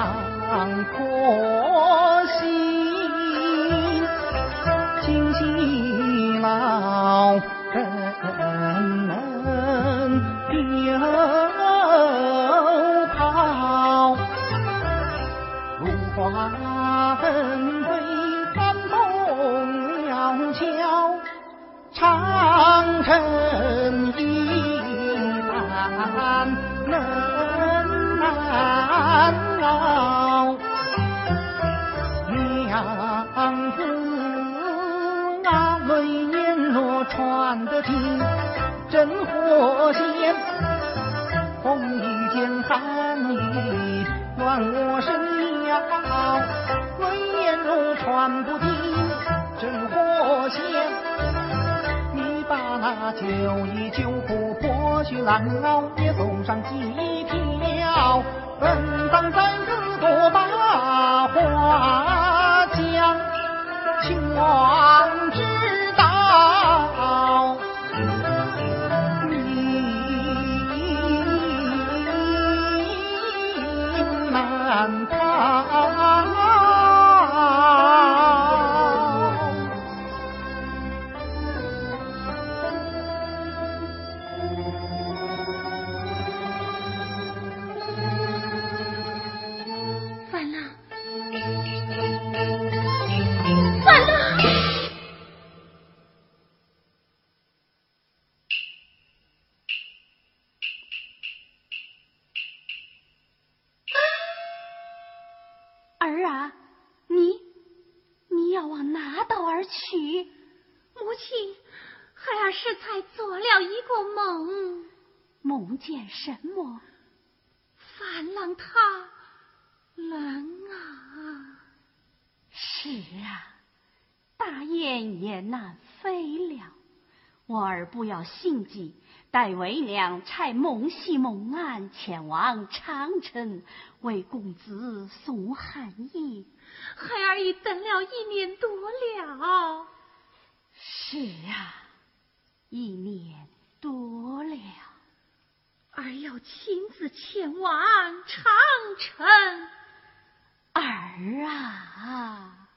长婆媳惊喜老人们丢抛芦花纷飞三动，料峭长城英男难娘子那泪眼落穿得尽真火线风雨间寒雨暖我身腰泪眼落穿不进真火线你把那旧衣旧裤破絮烂袄也送上几条上真个朵大花香，青。做了一个梦。梦见什么？发廊他冷啊。是啊大雁也难飞了我儿不要心急待为娘拆蒙西蒙安前往长城为公子送寒衣孩儿已等了一年多了。是啊一年多了儿要亲自前往长城。儿啊。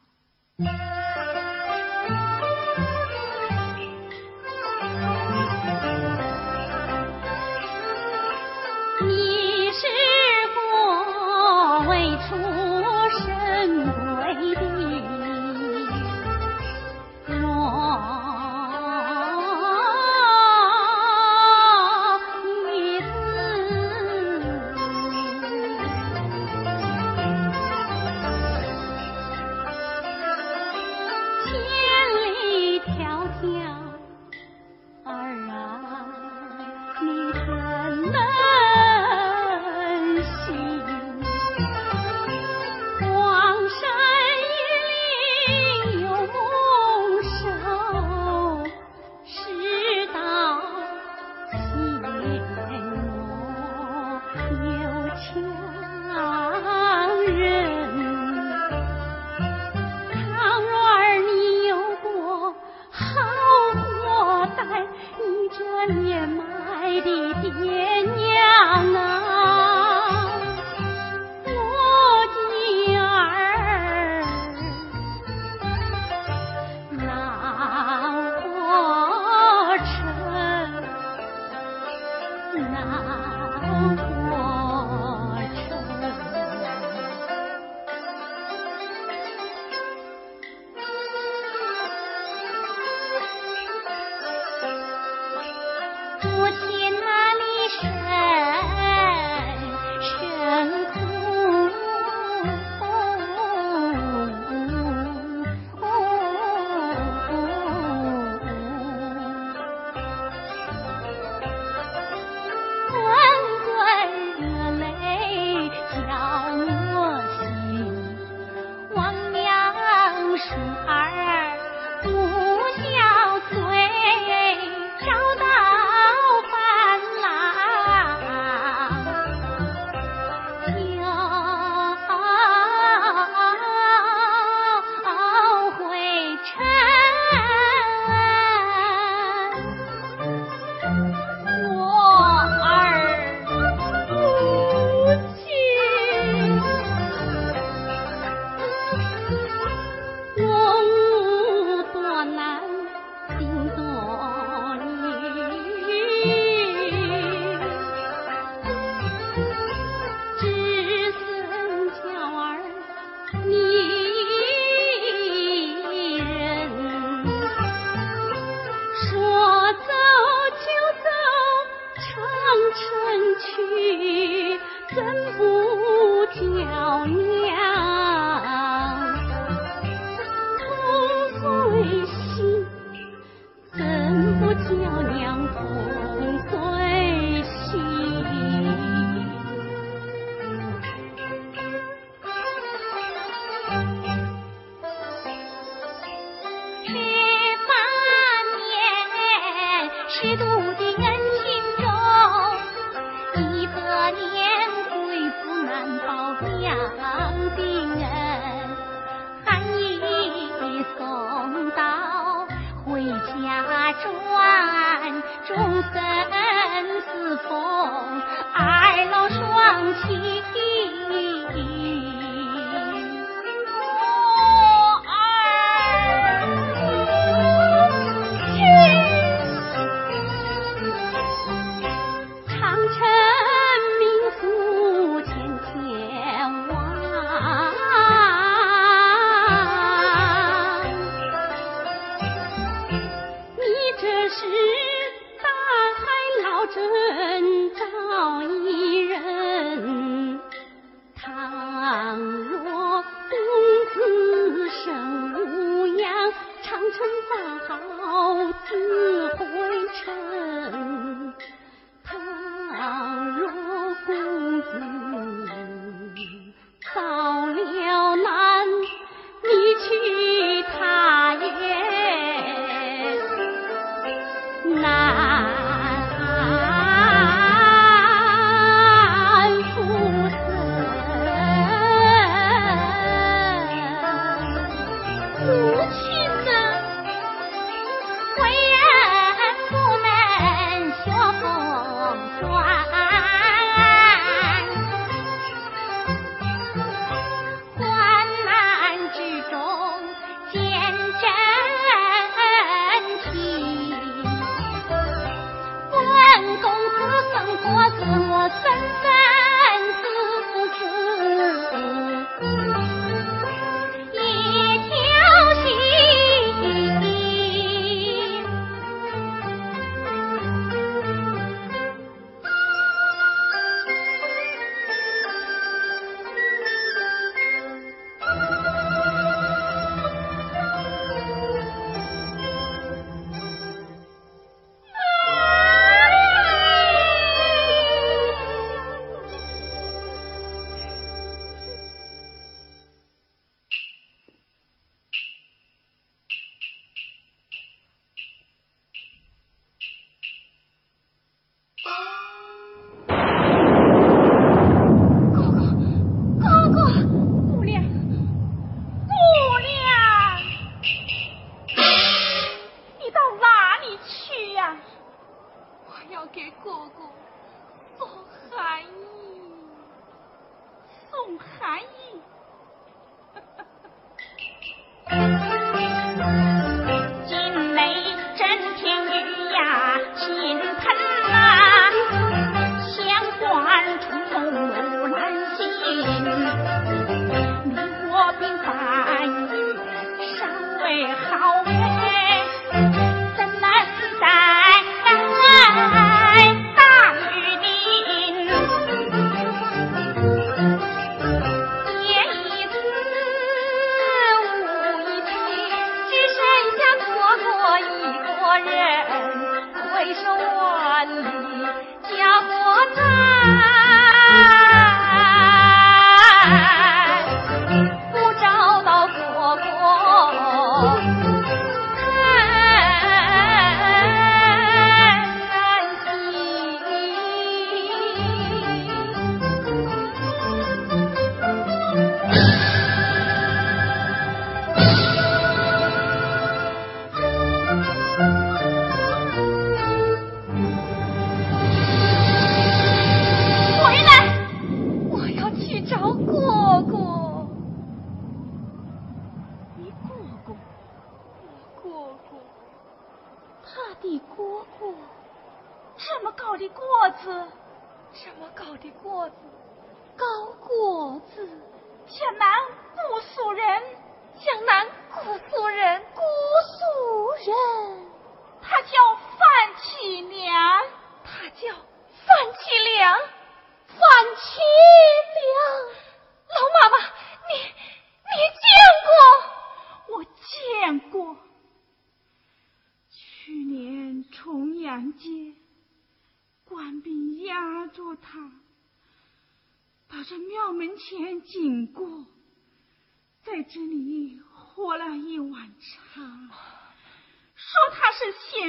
conta.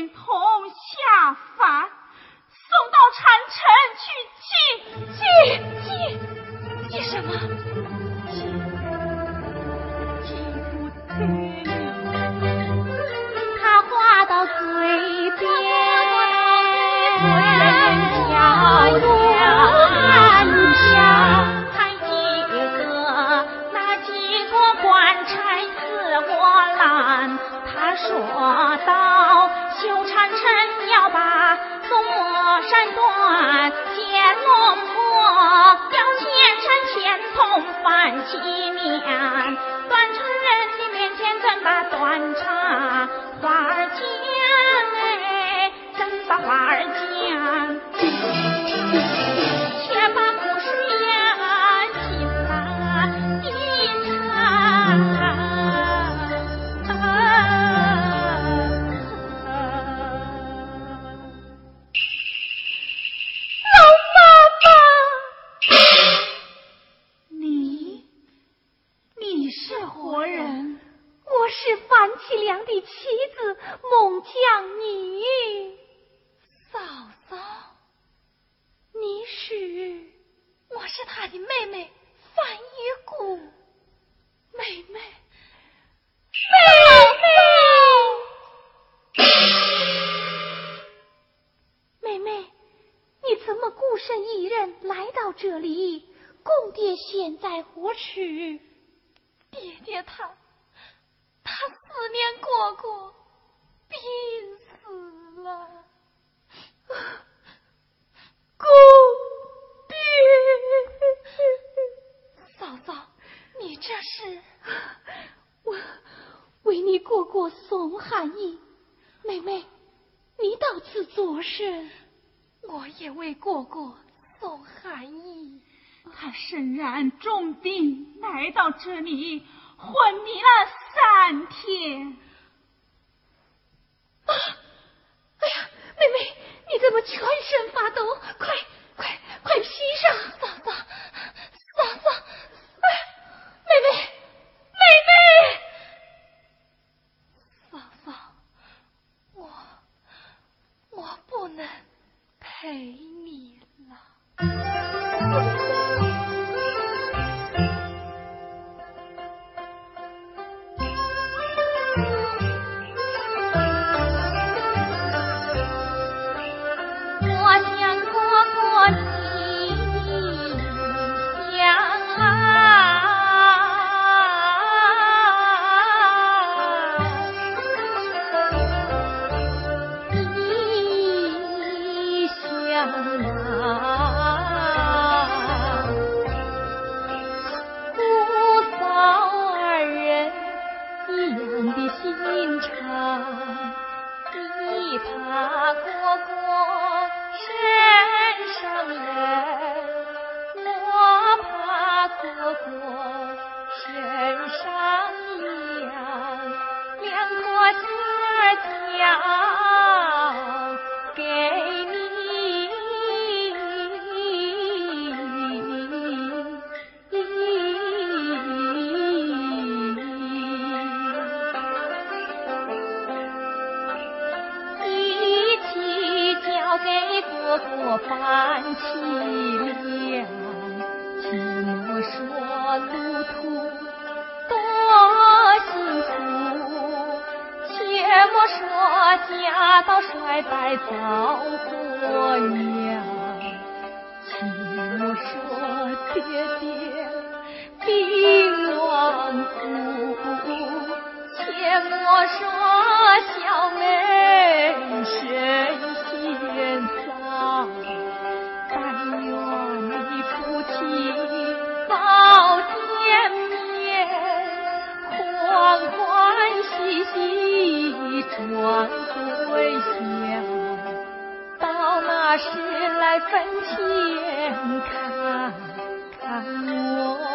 痛山茶花在坟前看看我，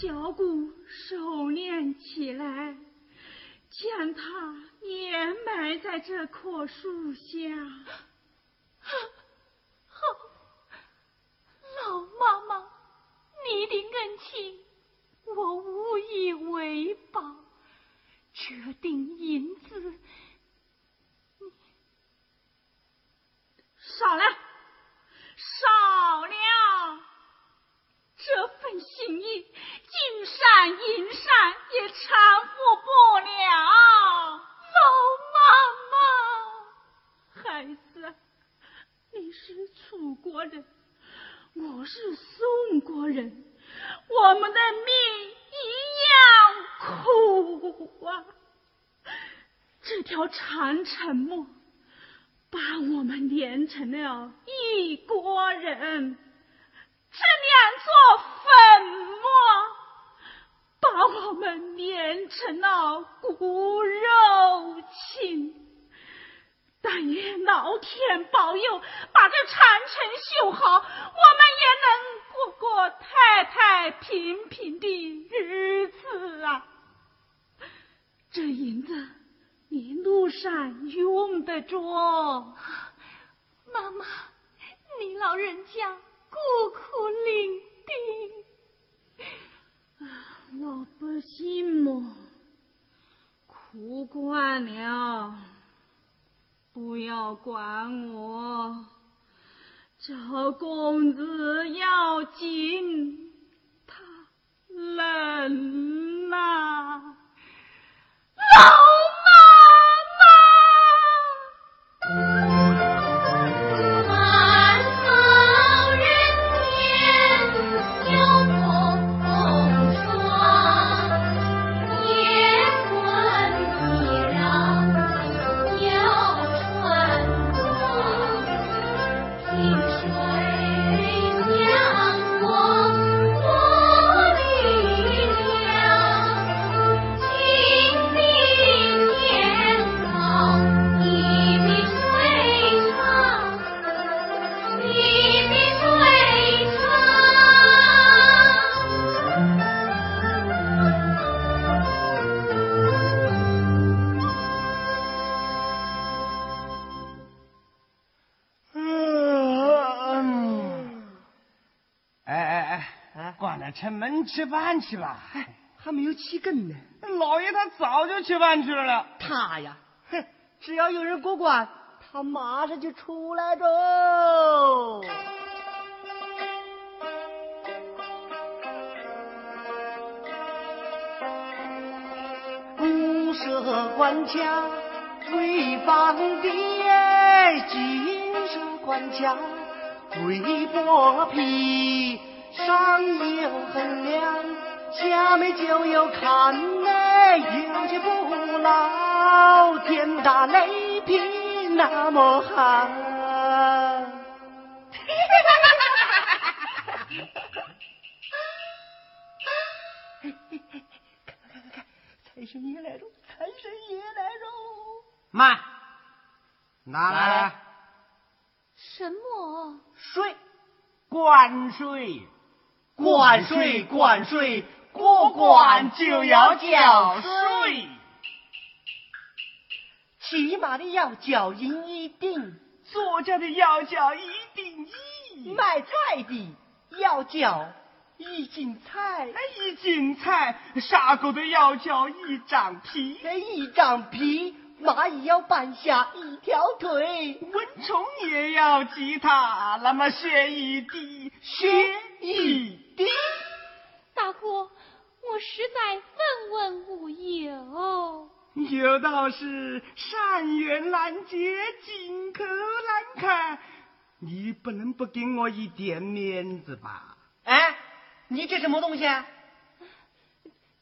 小姑收敛起来，将他掩埋在这棵树下。好，老妈妈，你的恩情我无以为报，这锭银子你少了，少了。这份心意，金山银山也偿付不了。老妈妈，孩子，你是楚国人，我是宋国人，我们的命一样苦啊！这条长城陌把我们连成了一国人。这两座坟墓把我们连成了骨肉亲。但愿老天保佑，把这长城修好，我们也能过过太太平平的日子啊！这银子你路上用得着。妈妈，你老人家。孤苦伶仃，老百姓嘛，苦惯了，不要管我，找公子要紧，他冷呐，老。妈妈吃饭去吧。哎，还没有起根呢。老爷他早就吃饭去了了。他呀，哼，只要有人过关，他马上就出来着。不设关卡为方便，紧设关卡为剥皮。上有衡量，下面就有看嘞，有钱不老，天打雷劈那么寒。财神爷来喽，财神爷来喽！慢，拿来什么？水，灌水。灌水，灌水，过关就要交税，骑马的要交银一锭，坐着的要交一锭一，卖菜的要交一斤菜，一斤菜，杀狗的要交一张皮，一张皮，蚂蚁要搬下一条腿，蚊虫也要击它，那么血一滴，血一。大哥，我实在分文无有。有道是善缘难结，金口难开，你不能不给我一点面子吧？哎，你这什么东西？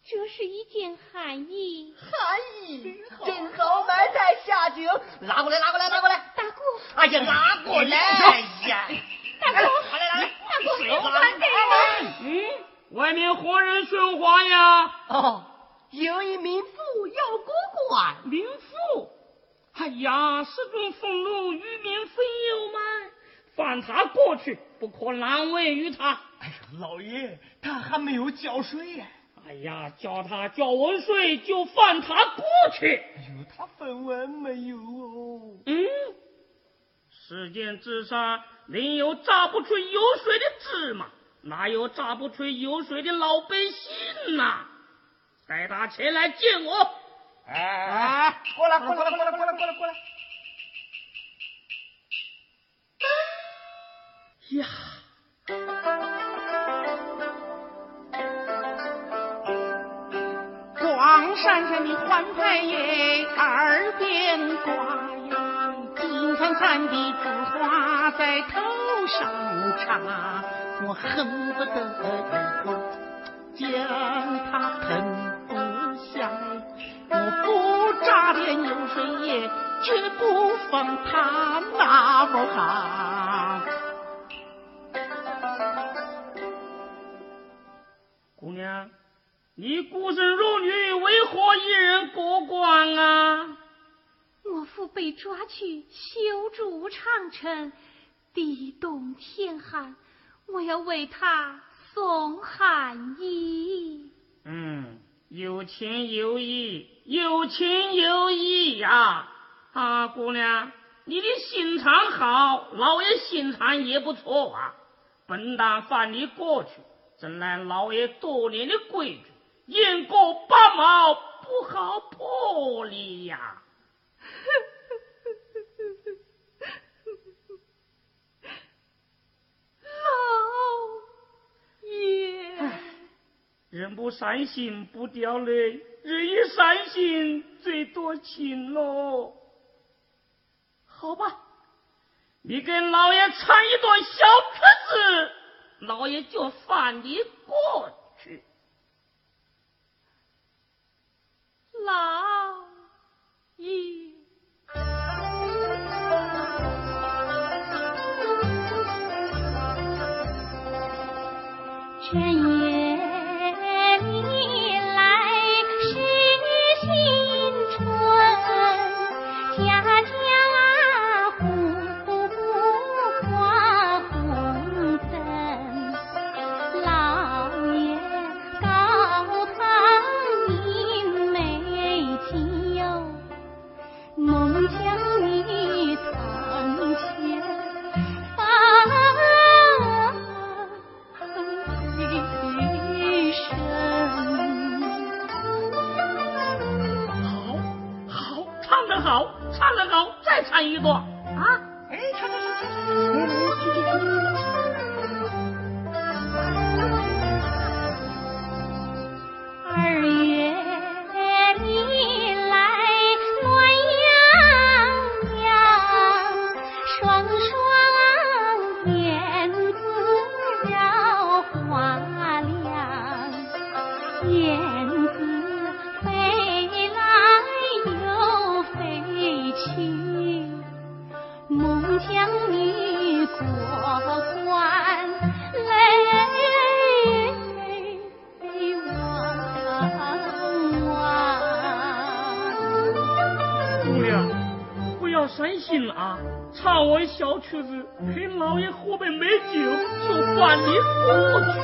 这是一件汗衣。汗衣，正好买在下酒，拿过来，拿过来，拿过来。大哥，哎呀，拿过来！哎呀，大哥，来来，大哥，还给我。嗯。外面何人说话呀？哦，有一民妇要过关。民妇？哎呀，是尊俸禄与民分有吗？放他过去，不可难为于他。哎呀，老爷，他还没有交税呀。哎呀，叫他交完税就放他过去。哎呦，他分文没有哦。嗯，世间之上，另有榨不出油水的芝麻。哪有榨不出油水的老百姓呐？带他前来见我！哎，过来，过来，过来，过来，过来，过来，过来！呀，光闪闪的环牌耶，耳边挂呀，金灿灿的菊花在头上插。我恨不得一口将它吞不下，我不榨点油水也绝不放他那么好。姑娘，你孤身弱女，为何一人过关啊？被抓去修筑长城，地冻天寒。我要为他送寒衣。嗯，有情有义，有情有义呀！啊，姑娘，你的心肠好，老爷心肠也不错啊。本当放你过去，怎奈老爷多年的规矩，言过八毛，不好破例呀。人不伤心不掉泪，人一伤心最多情喽。好吧，你给老爷唱一段小曲子，老爷就放你过去。老爷。全唱得好，再唱一段啊！哎，唱唱唱唱，来唱完。小曲子陪老爷喝杯美酒，就换你过去。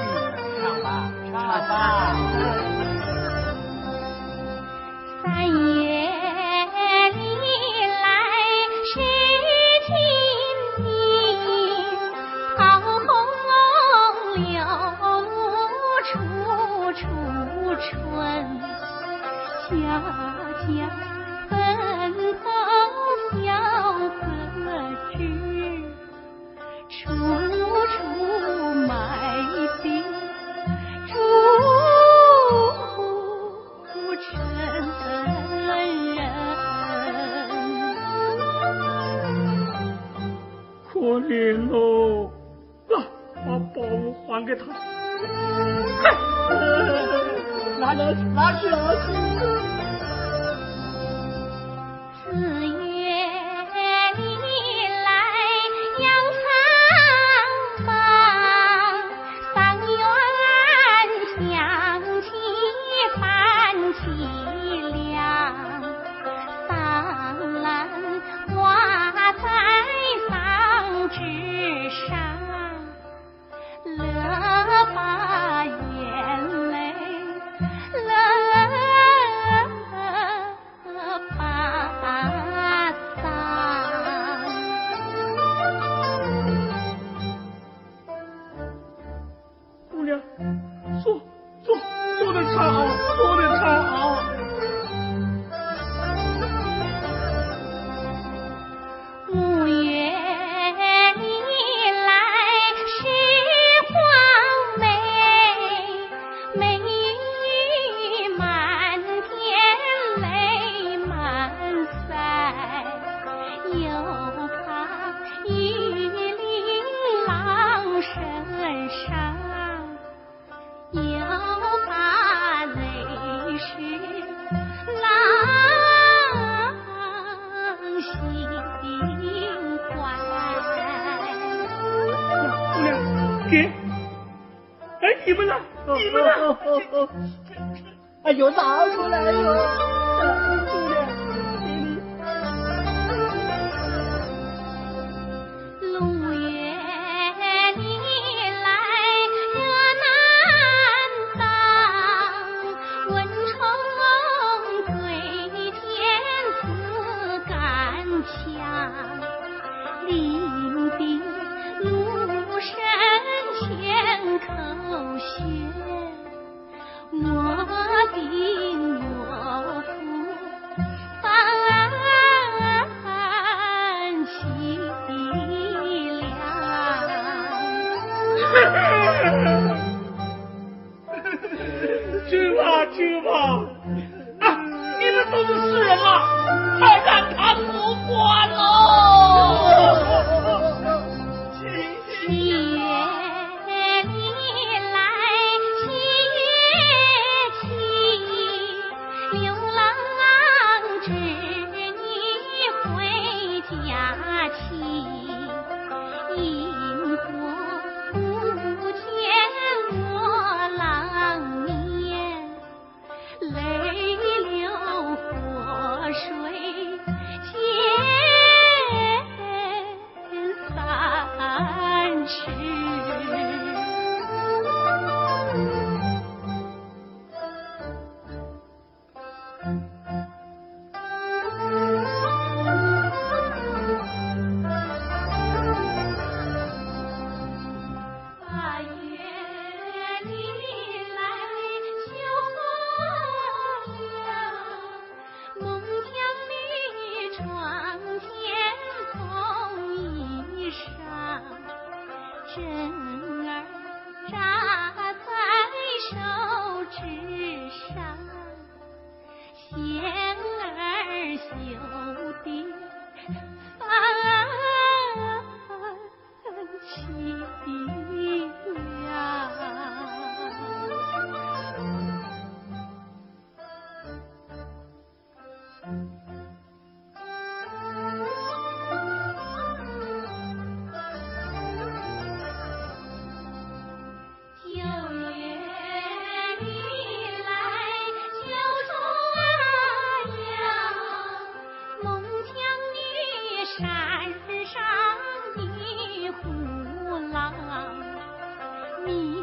me.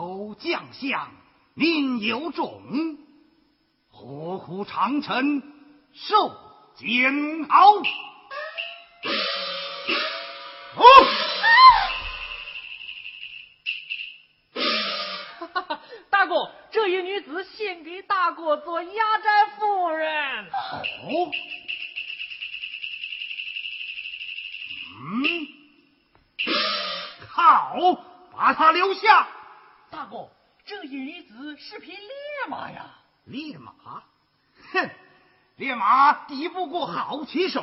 有将相命有种，何苦长臣受煎熬？马抵不过好骑手，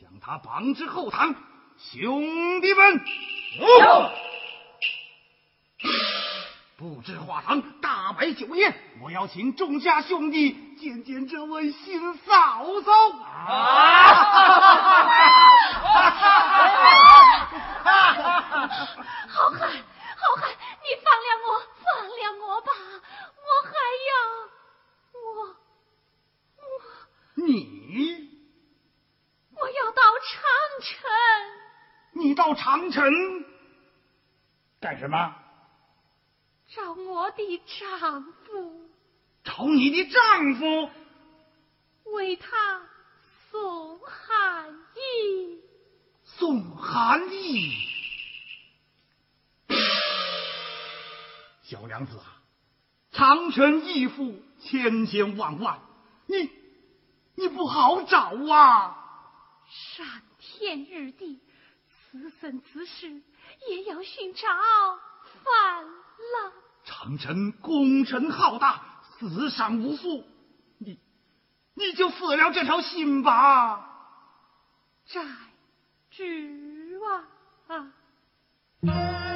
将他绑至后堂。兄弟们，哦，布置花堂，大摆酒宴，我要请众家兄弟见见这位新嫂嫂。好汉，你放了我，放了我吧！我还要，我，我，你，我要到长城。你到长城干什么？找我的丈夫。找你的丈夫？为他送寒衣。送寒衣。小娘子啊，长城义父千千万万，你你不好找啊！上天日地。此生此世也要寻找范郎。长城功臣浩大，死伤无数，你你就死了这条心吧。债主啊。兄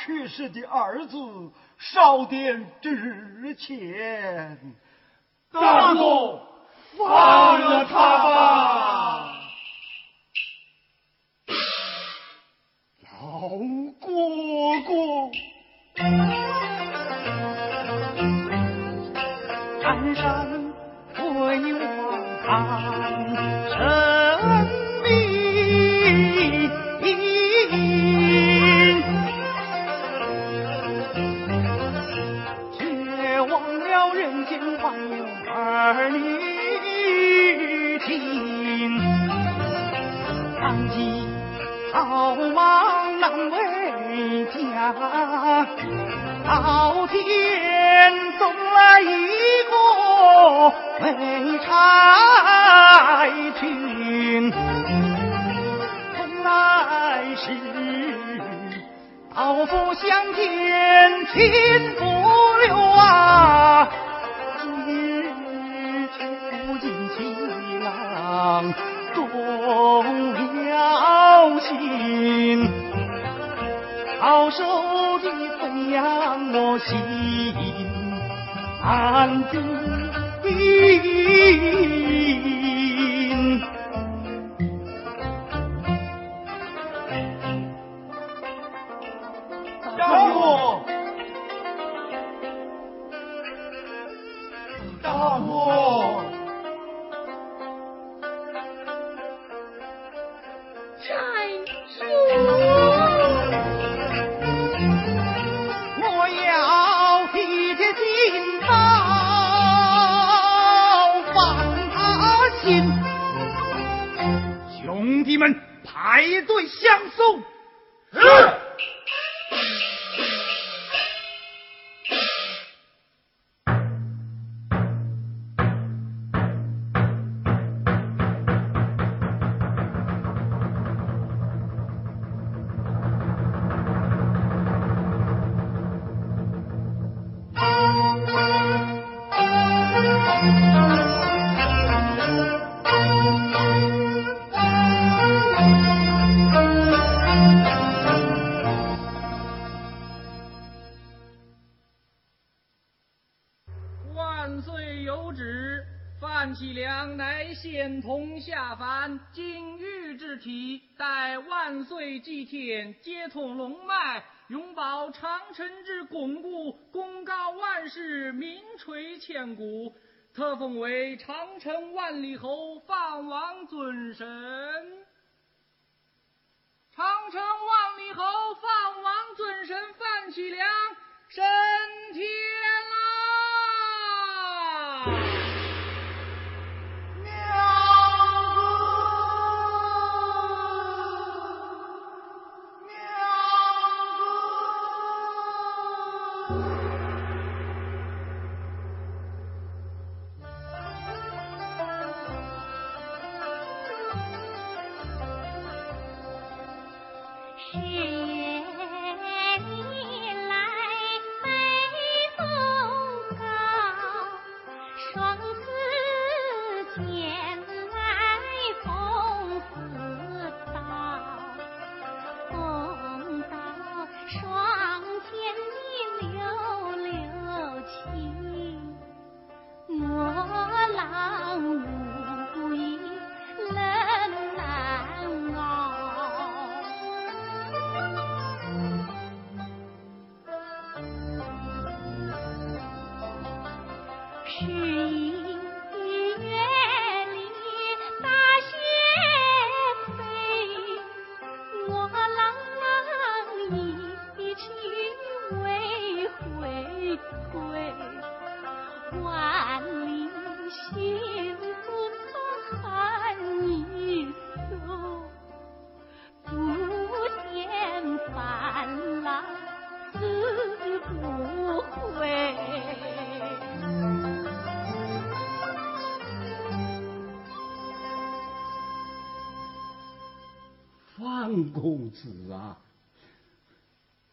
去世的儿子烧点纸钱。大哥，放老天送来一个废差军，从来是刀斧相见亲不留啊。动了心，好手的怎样我心安定。金玉之体，待万岁祭天，接通龙脉，永保长城之巩固，功高万世，名垂千古。特封为长城万里侯，范王尊神。长城万里侯，范王尊神，范启良升天啦！宋公子啊，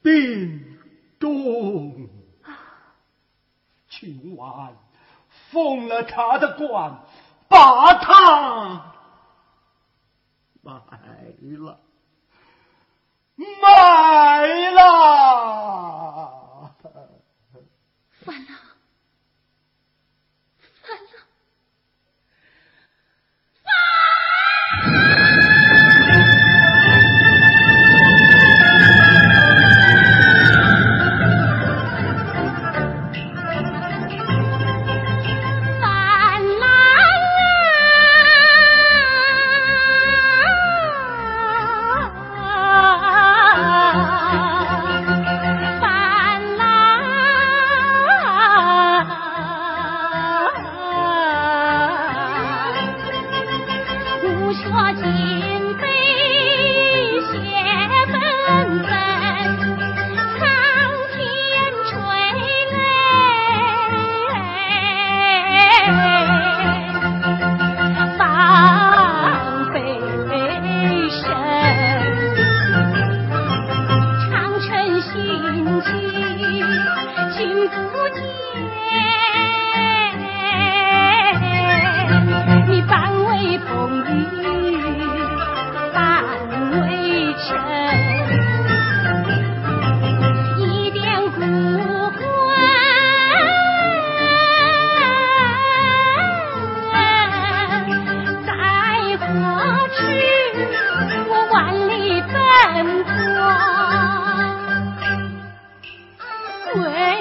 病重，今晚封了他的官，把他埋了，埋了。完了。我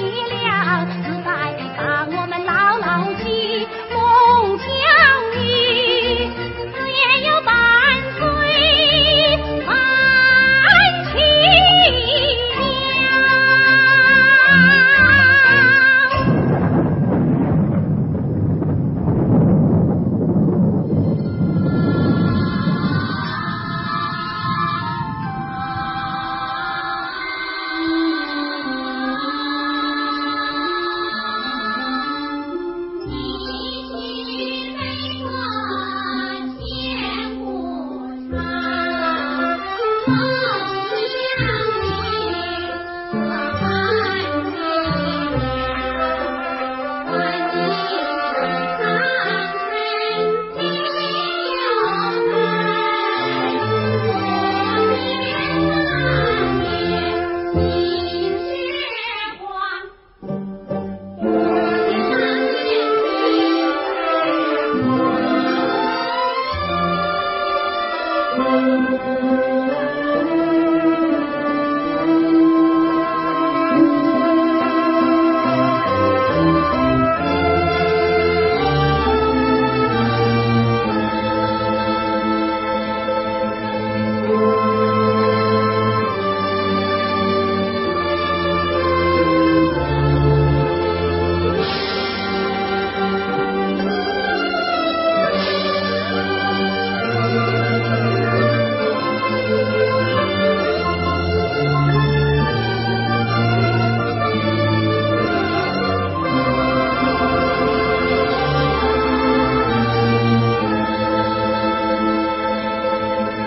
healing.